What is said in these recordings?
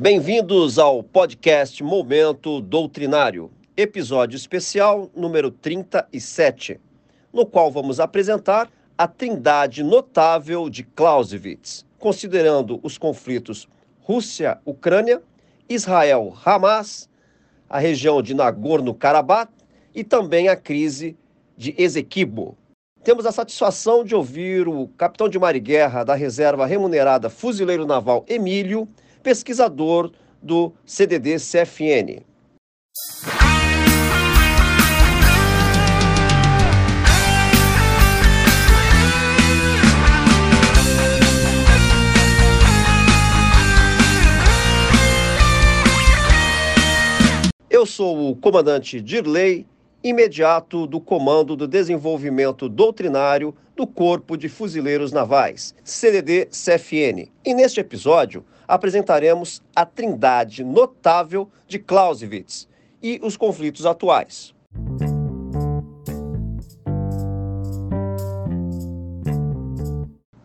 Bem-vindos ao podcast Momento Doutrinário, episódio especial número 37, no qual vamos apresentar a trindade notável de Clausewitz, considerando os conflitos Rússia-Ucrânia, Israel-Hamas, a região de Nagorno-Karabakh e também a crise de Esequibo. Temos a satisfação de ouvir o capitão de mar e guerra da reserva remunerada Fuzileiro Naval Emílio, pesquisador do CDD-CFN. Eu sou o comandante Dirley, imediato do Comando do Desenvolvimento Doutrinário do Corpo de Fuzileiros Navais, CDD-CFN. E neste episódio apresentaremos a trindade notável de Clausewitz e os conflitos atuais.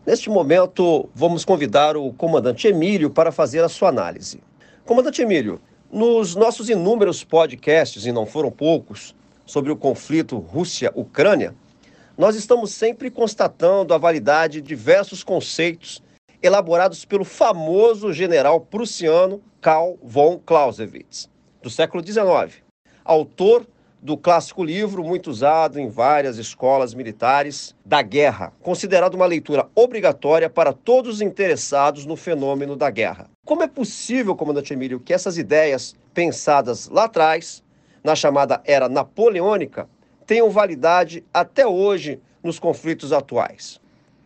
Neste momento, vamos convidar o comandante Emílio para fazer a sua análise. Comandante Emílio, nos nossos inúmeros podcasts, e não foram poucos, sobre o conflito Rússia-Ucrânia, nós estamos sempre constatando a validade de diversos conceitos elaborados pelo famoso general prussiano Karl von Clausewitz, do século XIX, autor do clássico livro muito usado em várias escolas militares da guerra, considerado uma leitura obrigatória para todos os interessados no fenômeno da guerra. Como é possível, comandante Emílio, que essas ideias pensadas lá atrás, na chamada era napoleônica, tenham validade até hoje nos conflitos atuais?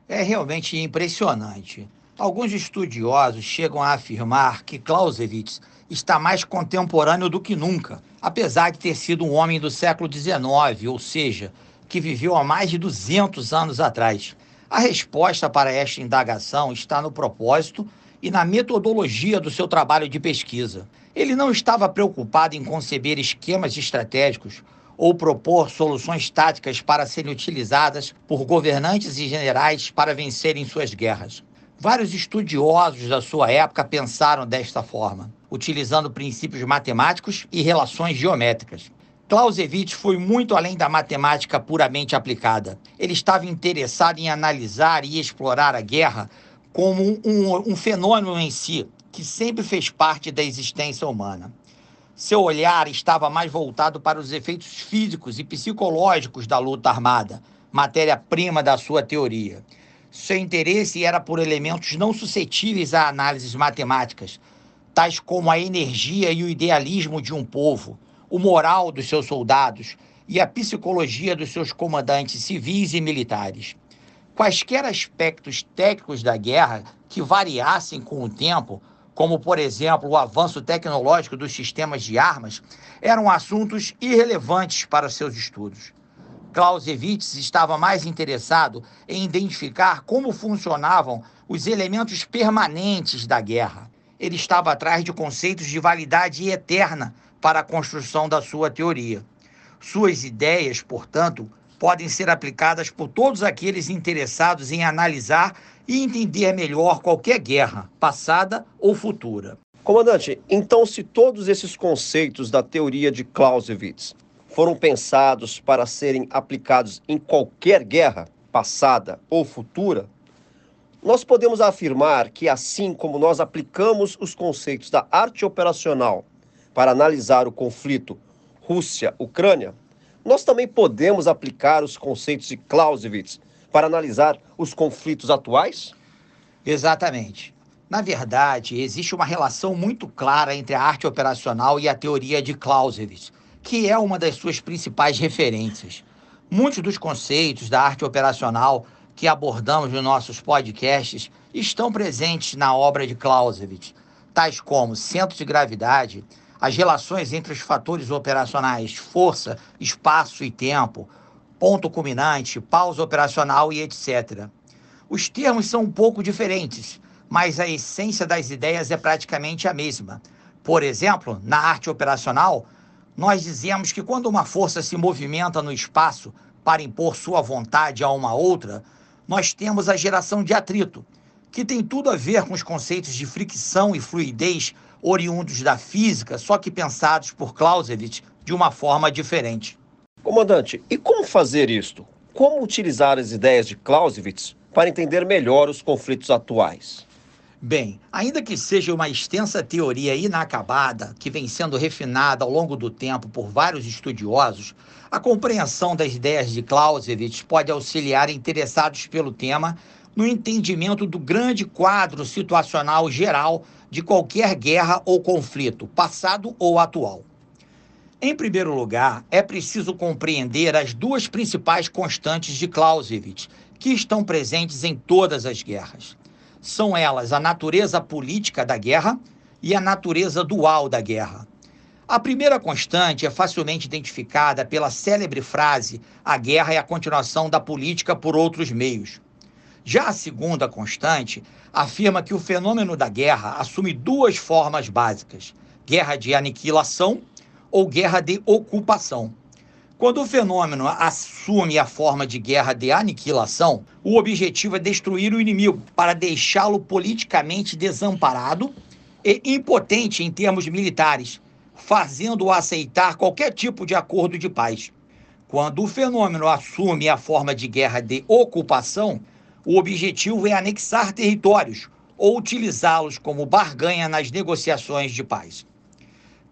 É realmente impressionante. Alguns estudiosos chegam a afirmar que Clausewitz está mais contemporâneo do que nunca, apesar de ter sido um homem do século XIX, ou seja, que viveu há mais de 200 anos atrás. A resposta para esta indagação está no propósito e na metodologia do seu trabalho de pesquisa. Ele não estava preocupado em conceber esquemas estratégicos ou propor soluções táticas para serem utilizadas por governantes e generais para vencerem suas guerras. Vários estudiosos da sua época pensaram desta forma, utilizando princípios matemáticos e relações geométricas. Clausewitz foi muito além da matemática puramente aplicada. Ele estava interessado em analisar e explorar a guerra como um, um, um fenômeno em si, que sempre fez parte da existência humana. Seu olhar estava mais voltado para os efeitos físicos e psicológicos da luta armada, matéria-prima da sua teoria. Seu interesse era por elementos não suscetíveis a análises matemáticas, tais como a energia e o idealismo de um povo, o moral dos seus soldados e a psicologia dos seus comandantes civis e militares. Quaisquer aspectos técnicos da guerra que variassem com o tempo, como por exemplo o avanço tecnológico dos sistemas de armas, eram assuntos irrelevantes para seus estudos. Clausewitz estava mais interessado em identificar como funcionavam os elementos permanentes da guerra. Ele estava atrás de conceitos de validade eterna para a construção da sua teoria. Suas ideias, portanto, podem ser aplicadas por todos aqueles interessados em analisar e entender melhor qualquer guerra, passada ou futura. Comandante, então, se todos esses conceitos da teoria de Clausewitz foram pensados para serem aplicados em qualquer guerra, passada ou futura, nós podemos afirmar que, assim como nós aplicamos os conceitos da arte operacional para analisar o conflito Rússia-Ucrânia, nós também podemos aplicar os conceitos de Clausewitz para analisar os conflitos atuais? Exatamente. Na verdade, existe uma relação muito clara entre a arte operacional e a teoria de Clausewitz, que é uma das suas principais referências. Muitos dos conceitos da arte operacional que abordamos nos nossos podcasts estão presentes na obra de Clausewitz, tais como centro de gravidade, as relações entre os fatores operacionais força, espaço e tempo, ponto culminante, pausa operacional e etc. Os termos são um pouco diferentes, mas a essência das ideias é praticamente a mesma. Por exemplo, na arte operacional, nós dizemos que quando uma força se movimenta no espaço para impor sua vontade a uma outra, nós temos a geração de atrito, que tem tudo a ver com os conceitos de fricção e fluidez oriundos da física, só que pensados por Clausewitz de uma forma diferente. Comandante, e como fazer isto? Como utilizar as ideias de Clausewitz para entender melhor os conflitos atuais? Bem, ainda que seja uma extensa teoria inacabada, que vem sendo refinada ao longo do tempo por vários estudiosos, a compreensão das ideias de Clausewitz pode auxiliar interessados pelo tema no entendimento do grande quadro situacional geral de qualquer guerra ou conflito, passado ou atual. Em primeiro lugar, é preciso compreender as duas principais constantes de Clausewitz, que estão presentes em todas as guerras são elas a natureza política da guerra e a natureza dual da guerra. A primeira constante é facilmente identificada pela célebre frase: a guerra é a continuação da política por outros meios. Já a segunda constante afirma que o fenômeno da guerra assume duas formas básicas: guerra de aniquilação ou guerra de ocupação. Quando o fenômeno assume a forma de guerra de aniquilação, o objetivo é destruir o inimigo para deixá-lo politicamente desamparado e impotente em termos militares, fazendo-o aceitar qualquer tipo de acordo de paz. Quando o fenômeno assume a forma de guerra de ocupação, o objetivo é anexar territórios ou utilizá-los como barganha nas negociações de paz.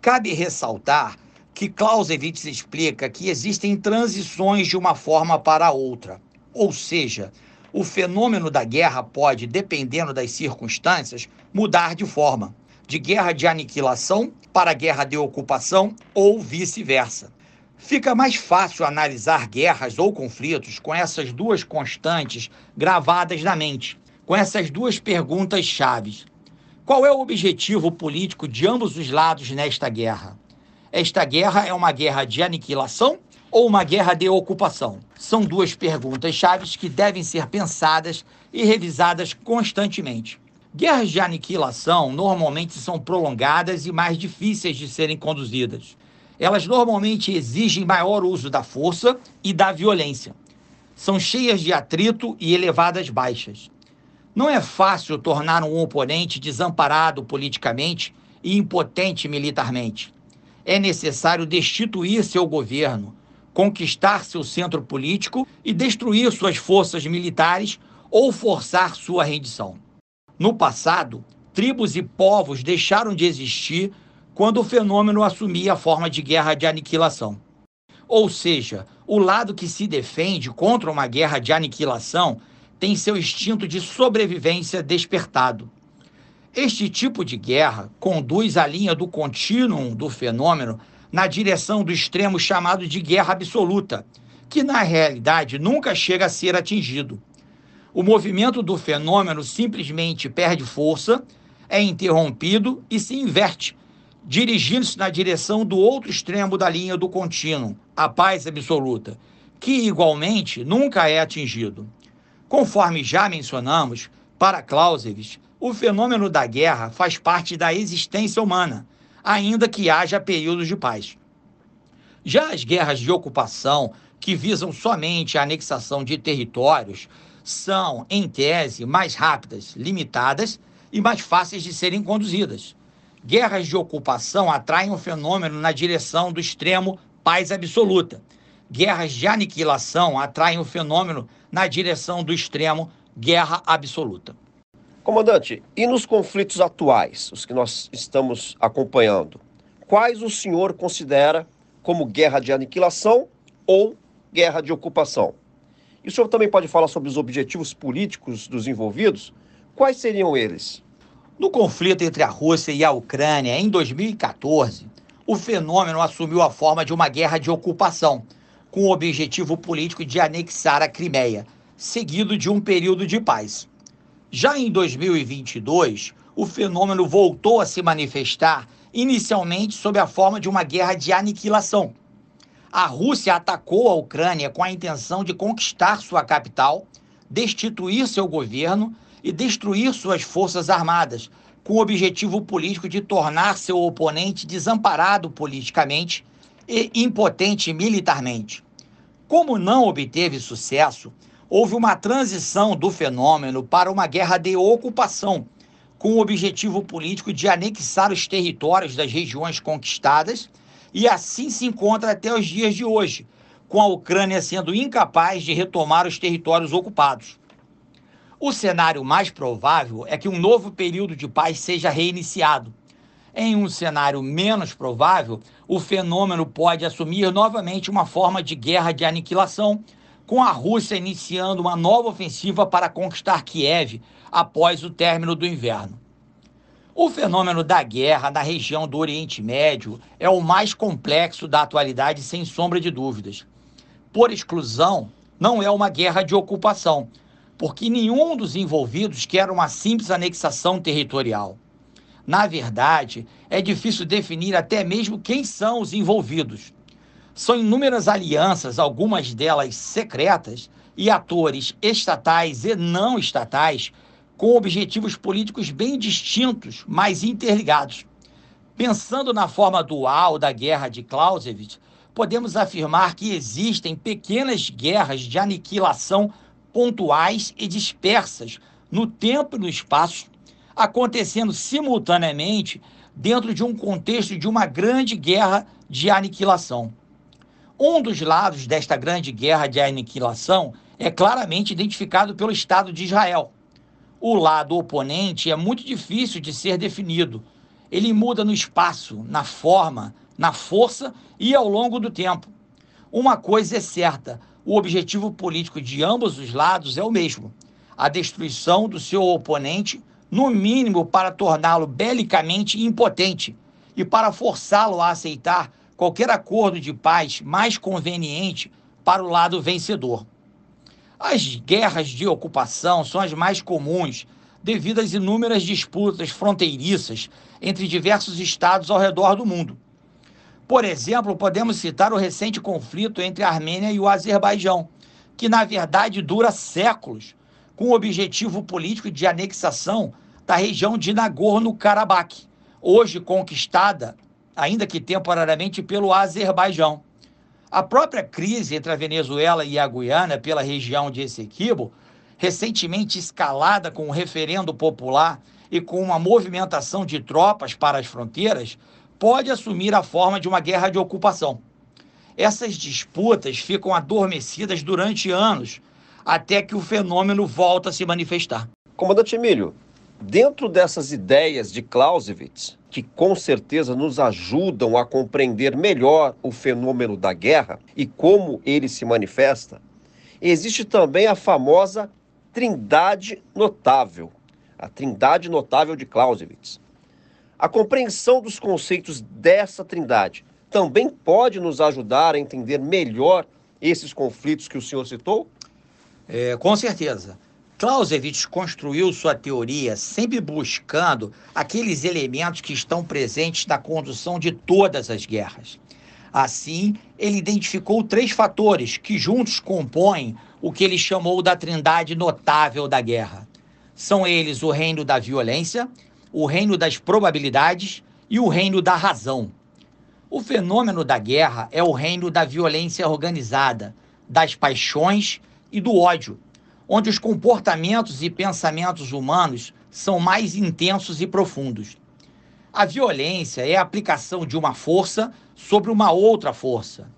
Cabe ressaltar que Clausewitz explica que existem transições de uma forma para outra. Ou seja, o fenômeno da guerra pode, dependendo das circunstâncias, mudar de forma, de guerra de aniquilação para guerra de ocupação ou vice-versa. Fica mais fácil analisar guerras ou conflitos com essas duas constantes gravadas na mente, com essas duas perguntas chaves. Qual é o objetivo político de ambos os lados nesta guerra? Esta guerra é uma guerra de aniquilação ou uma guerra de ocupação? São duas perguntas chaves que devem ser pensadas e revisadas constantemente. Guerras de aniquilação normalmente são prolongadas e mais difíceis de serem conduzidas. Elas normalmente exigem maior uso da força e da violência. São cheias de atrito e elevadas baixas. Não é fácil tornar um oponente desamparado politicamente e impotente militarmente é necessário destituir seu governo, conquistar seu centro político e destruir suas forças militares ou forçar sua rendição. No passado, tribos e povos deixaram de existir quando o fenômeno assumia a forma de guerra de aniquilação. Ou seja, o lado que se defende contra uma guerra de aniquilação tem seu instinto de sobrevivência despertado. Este tipo de guerra conduz a linha do contínuo do fenômeno na direção do extremo chamado de guerra absoluta, que na realidade nunca chega a ser atingido. O movimento do fenômeno simplesmente perde força, é interrompido e se inverte, dirigindo-se na direção do outro extremo da linha do contínuo, a paz absoluta, que igualmente nunca é atingido. Conforme já mencionamos, para Clausewitz, o fenômeno da guerra faz parte da existência humana, ainda que haja períodos de paz. Já as guerras de ocupação, que visam somente a anexação de territórios, são, em tese, mais rápidas, limitadas e mais fáceis de serem conduzidas. Guerras de ocupação atraem o fenômeno na direção do extremo paz absoluta. Guerras de aniquilação atraem o fenômeno na direção do extremo guerra absoluta. Comandante, e nos conflitos atuais, os que nós estamos acompanhando, quais o senhor considera como guerra de aniquilação ou guerra de ocupação? E o senhor também pode falar sobre os objetivos políticos dos envolvidos? Quais seriam eles? No conflito entre a Rússia e a Ucrânia, em 2014, o fenômeno assumiu a forma de uma guerra de ocupação, com o objetivo político de anexar a Crimeia, seguido de um período de paz. Já em 2022, o fenômeno voltou a se manifestar inicialmente sob a forma de uma guerra de aniquilação. A Rússia atacou a Ucrânia com a intenção de conquistar sua capital, destituir seu governo e destruir suas forças armadas, com o objetivo político de tornar seu oponente desamparado politicamente e impotente militarmente. Como não obteve sucesso, houve uma transição do fenômeno para uma guerra de ocupação, com o objetivo político de anexar os territórios das regiões conquistadas, e assim se encontra até os dias de hoje, com a Ucrânia sendo incapaz de retomar os territórios ocupados. O cenário mais provável é que um novo período de paz seja reiniciado. Em um cenário menos provável, o fenômeno pode assumir novamente uma forma de guerra de aniquilação, com a Rússia iniciando uma nova ofensiva para conquistar Kiev após o término do inverno. O fenômeno da guerra na região do Oriente Médio é o mais complexo da atualidade, sem sombra de dúvidas. Por exclusão, não é uma guerra de ocupação, porque nenhum dos envolvidos quer uma simples anexação territorial. Na verdade, é difícil definir até mesmo quem são os envolvidos. São inúmeras alianças, algumas delas secretas, e atores estatais e não estatais com objetivos políticos bem distintos, mas interligados. Pensando na forma dual da guerra de Clausewitz, podemos afirmar que existem pequenas guerras de aniquilação pontuais e dispersas no tempo e no espaço, acontecendo simultaneamente dentro de um contexto de uma grande guerra de aniquilação. Um dos lados desta grande guerra de aniquilação é claramente identificado pelo Estado de Israel. O lado oponente é muito difícil de ser definido. Ele muda no espaço, na forma, na força e ao longo do tempo. Uma coisa é certa: o objetivo político de ambos os lados é o mesmo: a destruição do seu oponente, no mínimo para torná-lo belicamente impotente e para forçá-lo a aceitar qualquer acordo de paz mais conveniente para o lado vencedor. As guerras de ocupação são as mais comuns devido às inúmeras disputas fronteiriças entre diversos estados ao redor do mundo. Por exemplo, podemos citar o recente conflito entre a Armênia e o Azerbaijão, que na verdade dura séculos, com o objetivo político de anexação da região de Nagorno-Karabakh, hoje conquistada ainda que temporariamente, pelo Azerbaijão. A própria crise entre a Venezuela e a Guiana pela região de Essequibo, recentemente escalada com um referendo popular e com uma movimentação de tropas para as fronteiras, pode assumir a forma de uma guerra de ocupação. Essas disputas ficam adormecidas durante anos, até que o fenômeno volta a se manifestar. Comandante Emílio, dentro dessas ideias de Clausewitz, que com certeza nos ajudam a compreender melhor o fenômeno da guerra e como ele se manifesta, existe também a famosa trindade notável, a trindade notável de Clausewitz. A compreensão dos conceitos dessa trindade também pode nos ajudar a entender melhor esses conflitos que o senhor citou? É, com certeza. Clausewitz construiu sua teoria sempre buscando aqueles elementos que estão presentes na condução de todas as guerras. Assim, ele identificou três fatores que juntos compõem o que ele chamou da trindade notável da guerra. São eles o reino da violência, o reino das probabilidades e o reino da razão. O fenômeno da guerra é o reino da violência organizada, das paixões e do ódio onde os comportamentos e pensamentos humanos são mais intensos e profundos. A violência é a aplicação de uma força sobre uma outra força.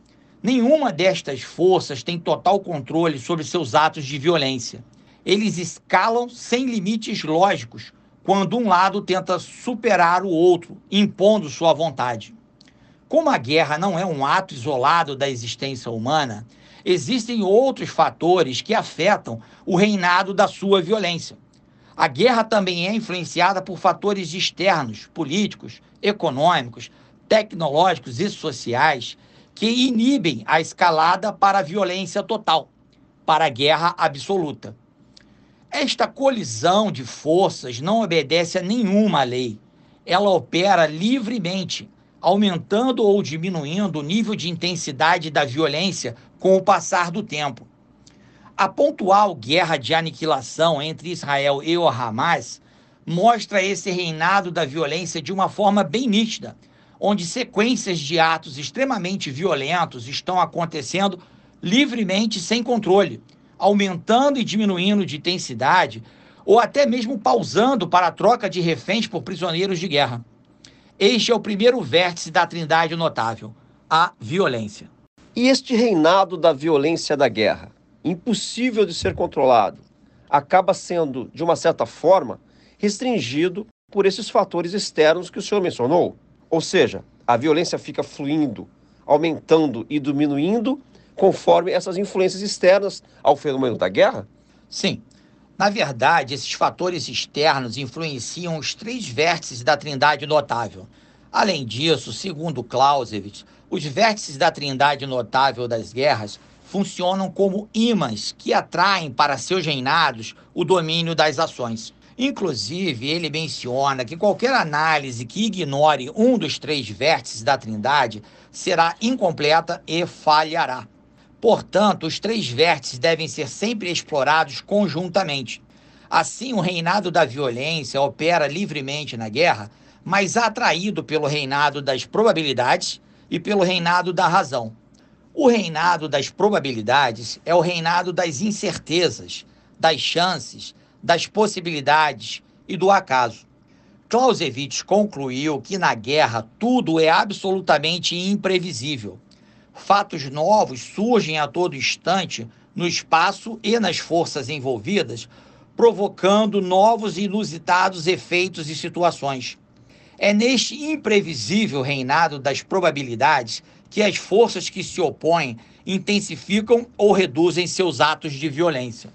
Nenhuma destas forças tem total controle sobre seus atos de violência. Eles escalam sem limites lógicos quando um lado tenta superar o outro, impondo sua vontade. Como a guerra não é um ato isolado da existência humana, existem outros fatores que afetam o reinado da sua violência. A guerra também é influenciada por fatores externos, políticos, econômicos, tecnológicos e sociais que inibem a escalada para a violência total, para a guerra absoluta. Esta colisão de forças não obedece a nenhuma lei. Ela opera livremente, aumentando ou diminuindo o nível de intensidade da violência com o passar do tempo. A pontual guerra de aniquilação entre Israel e o Hamas mostra esse reinado da violência de uma forma bem nítida, onde sequências de atos extremamente violentos estão acontecendo livremente sem controle, aumentando e diminuindo de intensidade ou até mesmo pausando para a troca de reféns por prisioneiros de guerra. Este é o primeiro vértice da trindade notável, a violência. E este reinado da violência da guerra, impossível de ser controlado, acaba sendo, de uma certa forma, restringido por esses fatores externos que o senhor mencionou. Ou seja, a violência fica fluindo, aumentando e diminuindo conforme essas influências externas ao fenômeno da guerra? Sim. Na verdade, esses fatores externos influenciam os três vértices da trindade notável. Além disso, segundo Clausewitz, os vértices da trindade notável das guerras funcionam como ímãs que atraem para seus reinados o domínio das ações. Inclusive, ele menciona que qualquer análise que ignore um dos três vértices da trindade será incompleta e falhará. Portanto, os três vértices devem ser sempre explorados conjuntamente. Assim, o reinado da violência opera livremente na guerra, mas atraído pelo reinado das probabilidades e pelo reinado da razão. O reinado das probabilidades é o reinado das incertezas, das chances, das possibilidades e do acaso. Clausewitz concluiu que na guerra tudo é absolutamente imprevisível fatos novos surgem a todo instante no espaço e nas forças envolvidas, provocando novos e inusitados efeitos e situações. É neste imprevisível reinado das probabilidades que as forças que se opõem intensificam ou reduzem seus atos de violência.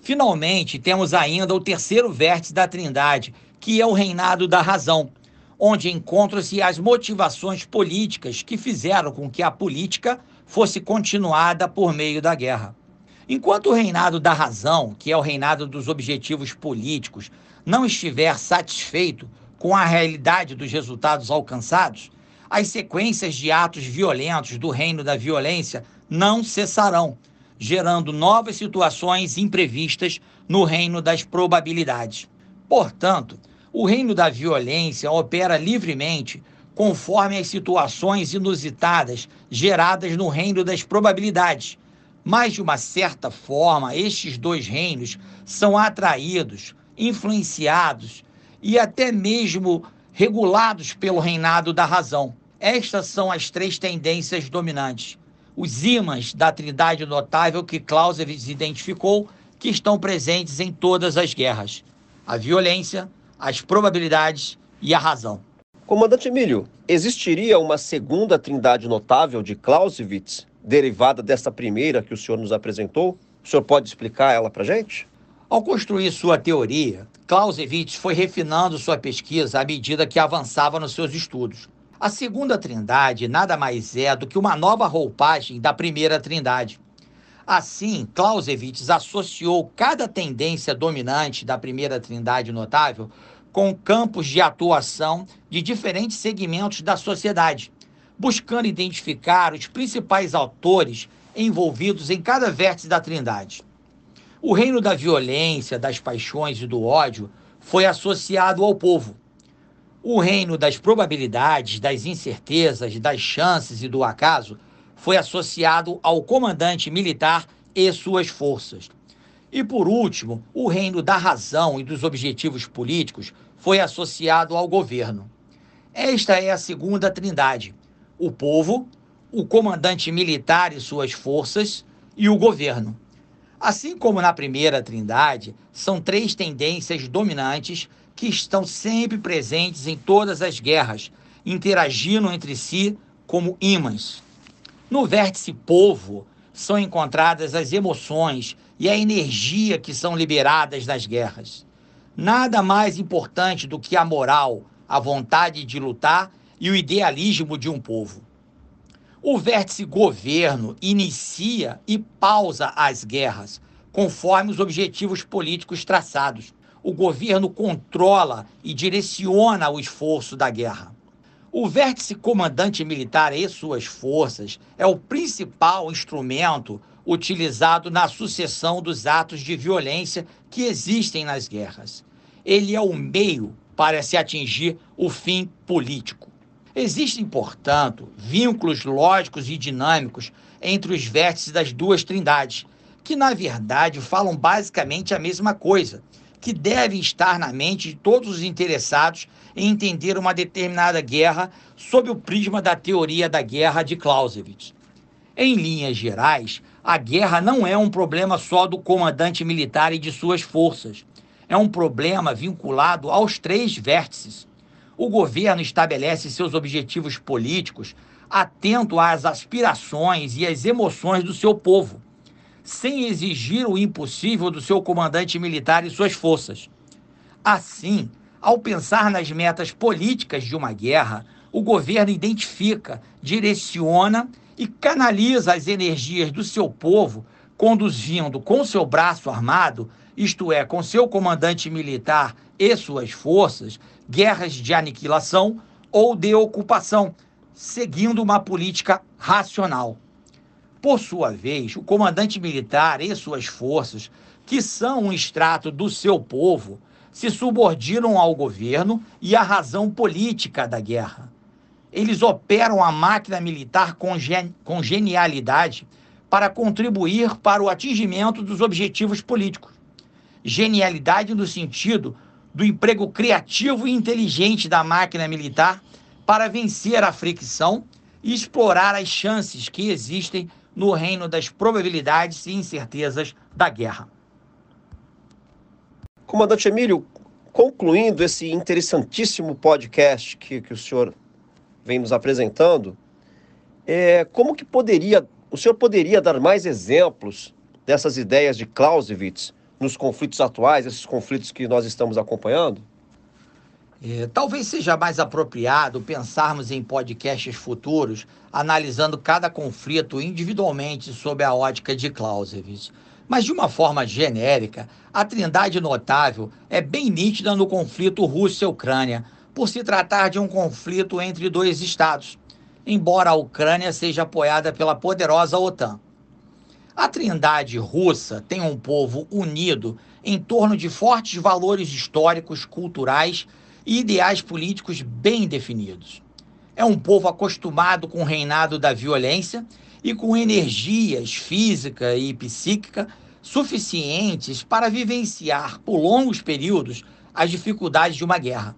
Finalmente, temos ainda o terceiro vértice da Trindade, que é o reinado da razão, onde encontram-se as motivações políticas que fizeram com que a política fosse continuada por meio da guerra. Enquanto o reinado da razão, que é o reinado dos objetivos políticos, não estiver satisfeito com a realidade dos resultados alcançados, as sequências de atos violentos do reino da violência não cessarão, gerando novas situações imprevistas no reino das probabilidades. Portanto, o reino da violência opera livremente conforme as situações inusitadas geradas no reino das probabilidades. Mas, de uma certa forma, estes dois reinos são atraídos, influenciados e até mesmo regulados pelo reinado da razão. Estas são as três tendências dominantes. Os ímãs da trindade notável que Clausewitz identificou que estão presentes em todas as guerras: a violência, as probabilidades e a razão. Comandante Emílio, existiria uma segunda trindade notável de Clausewitz, derivada dessa primeira que o senhor nos apresentou? O senhor pode explicar ela para gente? Ao construir sua teoria, Clausewitz foi refinando sua pesquisa à medida que avançava nos seus estudos. A segunda trindade nada mais é do que uma nova roupagem da primeira trindade. Assim, Clausewitz associou cada tendência dominante da primeira trindade notável com campos de atuação de diferentes segmentos da sociedade, buscando identificar os principais autores envolvidos em cada vértice da trindade. O reino da violência, das paixões e do ódio foi associado ao povo. O reino das probabilidades, das incertezas, das chances e do acaso foi associado ao comandante militar e suas forças. E por último, o reino da razão e dos objetivos políticos foi associado ao governo. Esta é a segunda trindade: o povo, o comandante militar e suas forças e o governo. Assim como na primeira trindade, são três tendências dominantes que estão sempre presentes em todas as guerras, interagindo entre si como ímãs. No vértice povo são encontradas as emoções e a energia que são liberadas nas guerras. Nada mais importante do que a moral, a vontade de lutar e o idealismo de um povo. O vértice governo inicia e pausa as guerras, conforme os objetivos políticos traçados. O governo controla e direciona o esforço da guerra. O vértice comandante militar e suas forças é o principal instrumento utilizado na sucessão dos atos de violência que existem nas guerras. Ele é o meio para se atingir o fim político. Existem, portanto, vínculos lógicos e dinâmicos entre os vértices das duas trindades, que na verdade falam basicamente a mesma coisa, que devem estar na mente de todos os interessados entender uma determinada guerra sob o prisma da teoria da guerra de Clausewitz. Em linhas gerais, a guerra não é um problema só do comandante militar e de suas forças. É um problema vinculado aos três vértices. O governo estabelece seus objetivos políticos atento às aspirações e às emoções do seu povo sem exigir o impossível do seu comandante militar e suas forças. Assim, ao pensar nas metas políticas de uma guerra, o governo identifica, direciona e canaliza as energias do seu povo, conduzindo com seu braço armado, isto é, com seu comandante militar e suas forças, guerras de aniquilação ou de ocupação, seguindo uma política racional. Por sua vez, o comandante militar e suas forças, que são um extrato do seu povo, se subordinam ao governo e à razão política da guerra. Eles operam a máquina militar com, gen com genialidade para contribuir para o atingimento dos objetivos políticos. Genialidade no sentido do emprego criativo e inteligente da máquina militar para vencer a fricção e explorar as chances que existem no reino das probabilidades e incertezas da guerra. Comandante Emílio, concluindo esse interessantíssimo podcast que, que o senhor vem nos apresentando, é, como que poderia, o senhor poderia dar mais exemplos dessas ideias de Clausewitz nos conflitos atuais, esses conflitos que nós estamos acompanhando? É, talvez seja mais apropriado pensarmos em podcasts futuros analisando cada conflito individualmente sob a ótica de Clausewitz. Mas, de uma forma genérica, a trindade notável é bem nítida no conflito Rússia-Ucrânia, por se tratar de um conflito entre dois estados, embora a Ucrânia seja apoiada pela poderosa OTAN. A trindade russa tem um povo unido em torno de fortes valores históricos, culturais e ideais políticos bem definidos. É um povo acostumado com o reinado da violência e com energias física e psíquica suficientes para vivenciar por longos períodos as dificuldades de uma guerra.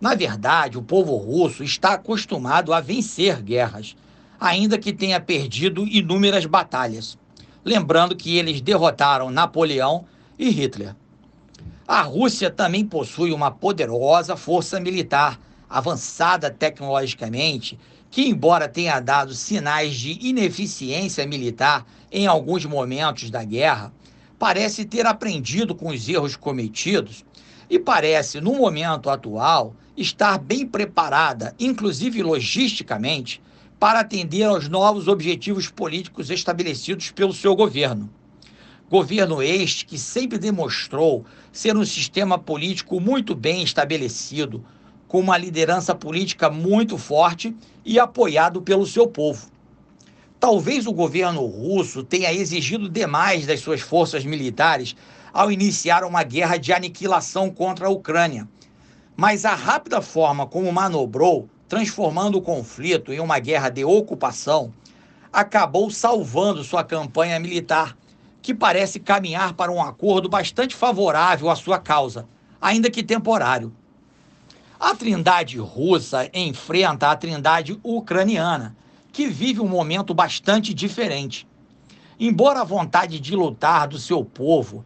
Na verdade, o povo russo está acostumado a vencer guerras, ainda que tenha perdido inúmeras batalhas. Lembrando que eles derrotaram Napoleão e Hitler. A Rússia também possui uma poderosa força militar, avançada tecnologicamente, que, embora tenha dado sinais de ineficiência militar em alguns momentos da guerra, parece ter aprendido com os erros cometidos e parece, no momento atual, estar bem preparada, inclusive logisticamente, para atender aos novos objetivos políticos estabelecidos pelo seu governo. Governo este que sempre demonstrou ser um sistema político muito bem estabelecido, com uma liderança política muito forte e apoiado pelo seu povo. Talvez o governo russo tenha exigido demais das suas forças militares ao iniciar uma guerra de aniquilação contra a Ucrânia. Mas a rápida forma como manobrou, transformando o conflito em uma guerra de ocupação, acabou salvando sua campanha militar que parece caminhar para um acordo bastante favorável à sua causa, ainda que temporário. A trindade russa enfrenta a trindade ucraniana, que vive um momento bastante diferente. Embora a vontade de lutar do seu povo,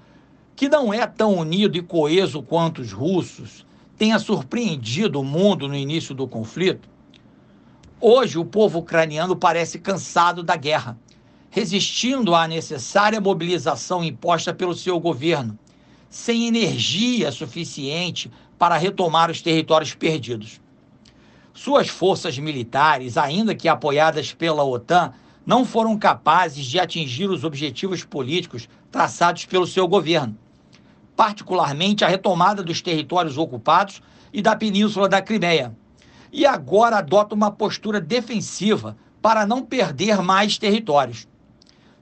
que não é tão unido e coeso quanto os russos, tenha surpreendido o mundo no início do conflito, hoje o povo ucraniano parece cansado da guerra resistindo à necessária mobilização imposta pelo seu governo, sem energia suficiente para retomar os territórios perdidos. Suas forças militares, ainda que apoiadas pela OTAN, não foram capazes de atingir os objetivos políticos traçados pelo seu governo, particularmente a retomada dos territórios ocupados e da península da Crimeia. E agora adota uma postura defensiva para não perder mais territórios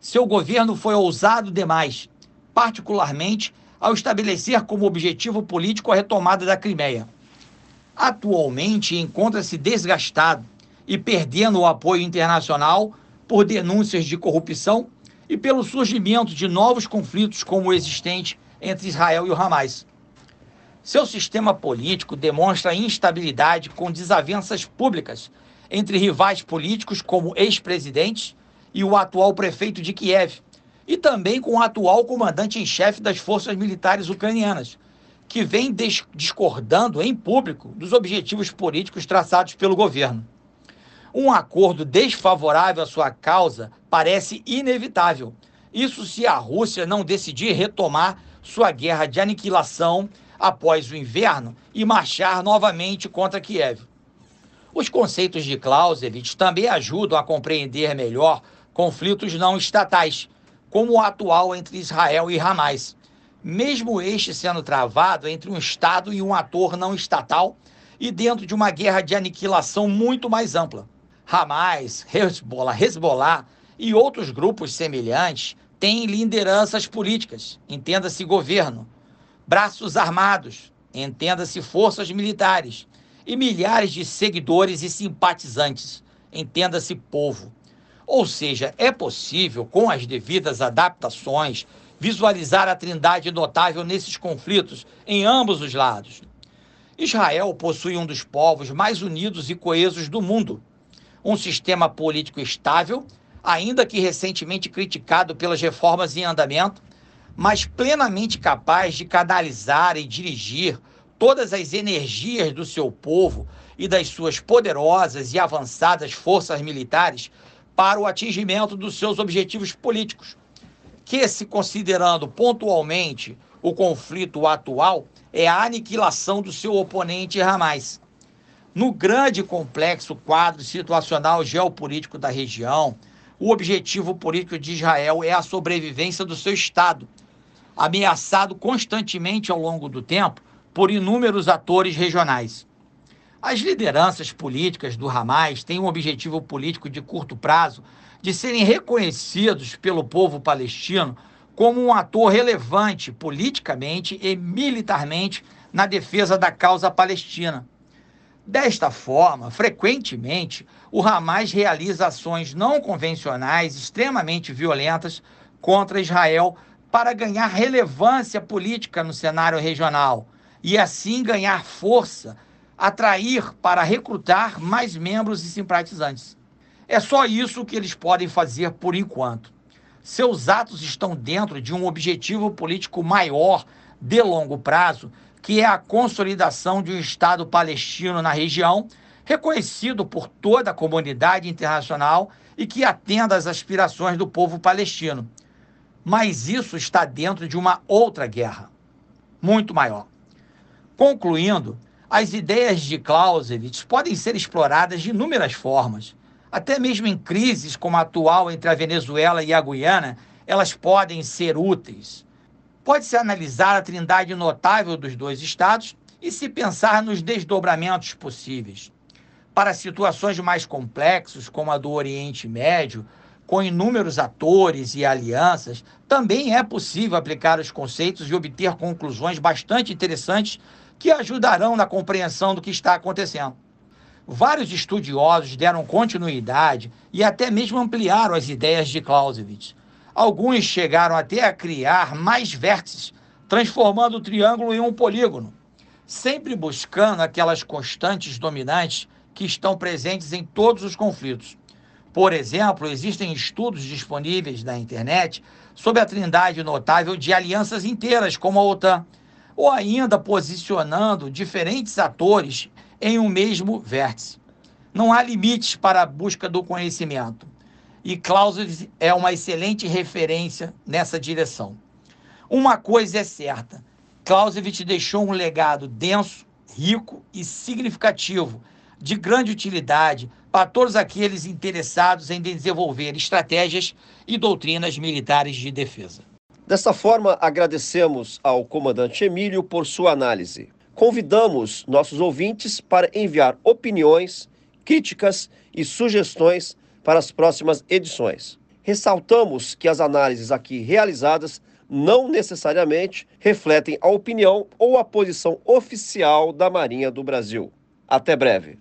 seu governo foi ousado demais, particularmente ao estabelecer como objetivo político a retomada da Crimeia. Atualmente encontra-se desgastado e perdendo o apoio internacional por denúncias de corrupção e pelo surgimento de novos conflitos como o existente entre Israel e o Hamas. Seu sistema político demonstra instabilidade com desavenças públicas entre rivais políticos como ex-presidentes e o atual prefeito de Kiev, e também com o atual comandante em chefe das forças militares ucranianas, que vem discordando em público dos objetivos políticos traçados pelo governo. Um acordo desfavorável à sua causa parece inevitável. Isso se a Rússia não decidir retomar sua guerra de aniquilação após o inverno e marchar novamente contra Kiev. Os conceitos de Clausewitz também ajudam a compreender melhor conflitos não estatais, como o atual entre Israel e Hamas, mesmo este sendo travado entre um Estado e um ator não estatal e dentro de uma guerra de aniquilação muito mais ampla. Hamas, Hezbollah, Hezbollah e outros grupos semelhantes têm lideranças políticas, entenda-se governo, braços armados, entenda-se forças militares, e milhares de seguidores e simpatizantes, entenda-se povo. Ou seja, é possível, com as devidas adaptações, visualizar a trindade notável nesses conflitos em ambos os lados. Israel possui um dos povos mais unidos e coesos do mundo, um sistema político estável, ainda que recentemente criticado pelas reformas em andamento, mas plenamente capaz de canalizar e dirigir todas as energias do seu povo e das suas poderosas e avançadas forças militares para o atingimento dos seus objetivos políticos, que, se considerando pontualmente o conflito atual, é a aniquilação do seu oponente Hamas. No grande complexo quadro situacional geopolítico da região, o objetivo político de Israel é a sobrevivência do seu Estado ameaçado constantemente ao longo do tempo por inúmeros atores regionais. As lideranças políticas do Hamas têm um objetivo político de curto prazo de serem reconhecidos pelo povo palestino como um ator relevante politicamente e militarmente na defesa da causa palestina. Desta forma, frequentemente, o Hamas realiza ações não convencionais extremamente violentas contra Israel para ganhar relevância política no cenário regional e assim ganhar força, atrair para recrutar mais membros e simpatizantes. É só isso que eles podem fazer por enquanto. Seus atos estão dentro de um objetivo político maior de longo prazo, que é a consolidação de um Estado palestino na região, reconhecido por toda a comunidade internacional e que atenda às aspirações do povo palestino. Mas isso está dentro de uma outra guerra, muito maior. Concluindo, as ideias de Clausewitz podem ser exploradas de inúmeras formas. Até mesmo em crises como a atual entre a Venezuela e a Guiana, elas podem ser úteis. Pode-se analisar a trindade notável dos dois estados e se pensar nos desdobramentos possíveis. Para situações mais complexas, como a do Oriente Médio, com inúmeros atores e alianças, também é possível aplicar os conceitos e obter conclusões bastante interessantes que ajudarão na compreensão do que está acontecendo. Vários estudiosos deram continuidade e até mesmo ampliaram as ideias de Clausewitz. Alguns chegaram até a criar mais vértices, transformando o triângulo em um polígono, sempre buscando aquelas constantes dominantes que estão presentes em todos os conflitos. Por exemplo, existem estudos disponíveis na internet sobre a trindade notável de alianças inteiras, como a OTAN, ou ainda posicionando diferentes atores em um mesmo vértice. Não há limites para a busca do conhecimento. E Clausewitz é uma excelente referência nessa direção. Uma coisa é certa: Clausewitz deixou um legado denso, rico e significativo, de grande utilidade para todos aqueles interessados em desenvolver estratégias e doutrinas militares de defesa. Desta forma, agradecemos ao comandante Emílio por sua análise. Convidamos nossos ouvintes para enviar opiniões, críticas e sugestões para as próximas edições. Ressaltamos que as análises aqui realizadas não necessariamente refletem a opinião ou a posição oficial da Marinha do Brasil. Até breve.